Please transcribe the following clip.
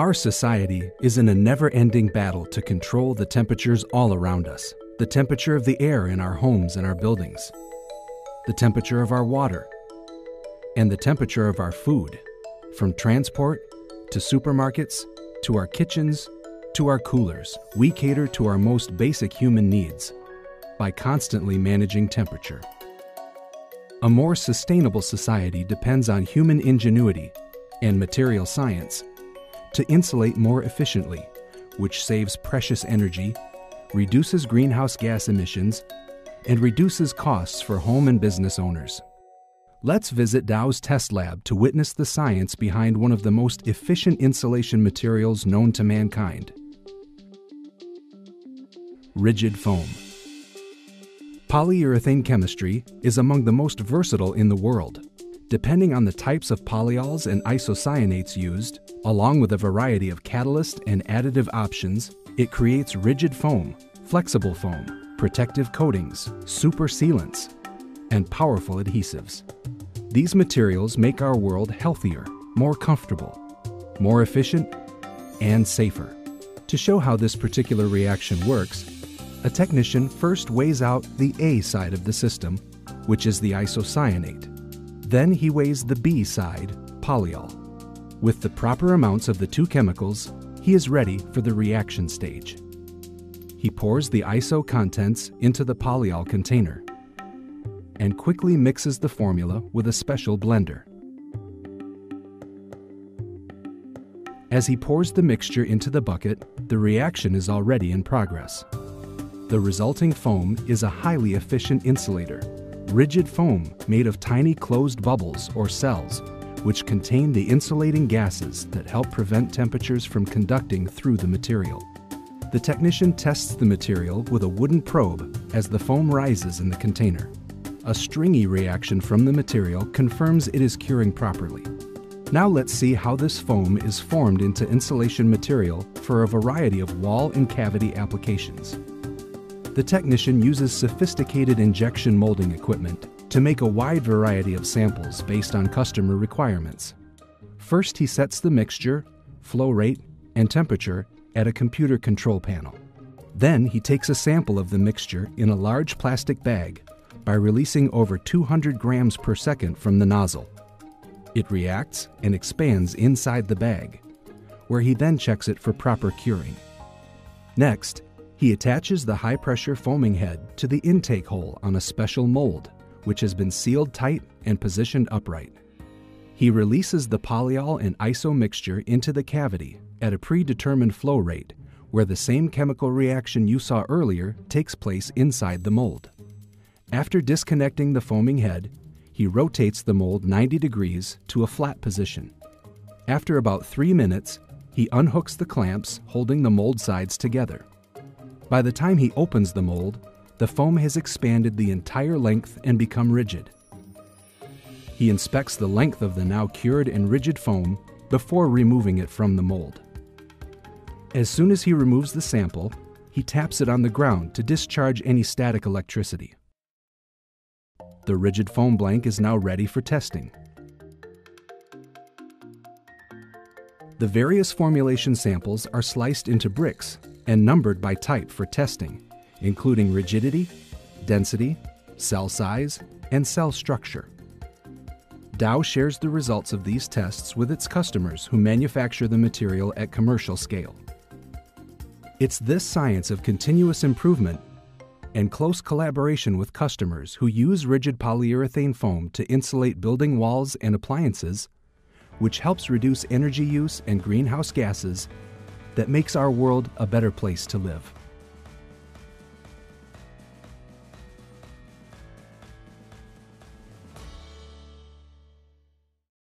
Our society is in a never ending battle to control the temperatures all around us the temperature of the air in our homes and our buildings, the temperature of our water, and the temperature of our food, from transport to supermarkets to our kitchens to our coolers. We cater to our most basic human needs by constantly managing temperature. A more sustainable society depends on human ingenuity and material science to insulate more efficiently, which saves precious energy, reduces greenhouse gas emissions, and reduces costs for home and business owners. Let's visit Dow's test lab to witness the science behind one of the most efficient insulation materials known to mankind rigid foam. Polyurethane chemistry is among the most versatile in the world. Depending on the types of polyols and isocyanates used, along with a variety of catalyst and additive options, it creates rigid foam, flexible foam, protective coatings, super sealants, and powerful adhesives. These materials make our world healthier, more comfortable, more efficient, and safer. To show how this particular reaction works, a technician first weighs out the A side of the system, which is the isocyanate. Then he weighs the B side, polyol. With the proper amounts of the two chemicals, he is ready for the reaction stage. He pours the iso contents into the polyol container and quickly mixes the formula with a special blender. As he pours the mixture into the bucket, the reaction is already in progress. The resulting foam is a highly efficient insulator rigid foam made of tiny closed bubbles or cells, which contain the insulating gases that help prevent temperatures from conducting through the material. The technician tests the material with a wooden probe as the foam rises in the container. A stringy reaction from the material confirms it is curing properly. Now let's see how this foam is formed into insulation material for a variety of wall and cavity applications the technician uses sophisticated injection molding equipment to make a wide variety of samples based on customer requirements. First, he sets the mixture, flow rate, and temperature at a computer control panel. Then he takes a sample of the mixture in a large plastic bag by releasing over 200 grams per second from the nozzle. It reacts and expands inside the bag, where he then checks it for proper curing. Next, he attaches the high pressure foaming head to the intake hole on a special mold, which has been sealed tight and positioned upright. He releases the polyol and iso mixture into the cavity at a predetermined flow rate, where the same chemical reaction you saw earlier takes place inside the mold. After disconnecting the foaming head, he rotates the mold 90 degrees to a flat position. After about three minutes, he unhooks the clamps holding the mold sides together. By the time he opens the mold, the foam has expanded the entire length and become rigid. He inspects the length of the now cured and rigid foam before removing it from the mold. As soon as he removes the sample, he taps it on the ground to discharge any static electricity. The rigid foam blank is now ready for testing. The various formulation samples are sliced into bricks and numbered by type for testing, including rigidity, density, cell size, and cell structure. Dow shares the results of these tests with its customers who manufacture the material at commercial scale. It's this science of continuous improvement and close collaboration with customers who use rigid polyurethane foam to insulate building walls and appliances, which helps reduce energy use and greenhouse gases that makes our world a better place to live.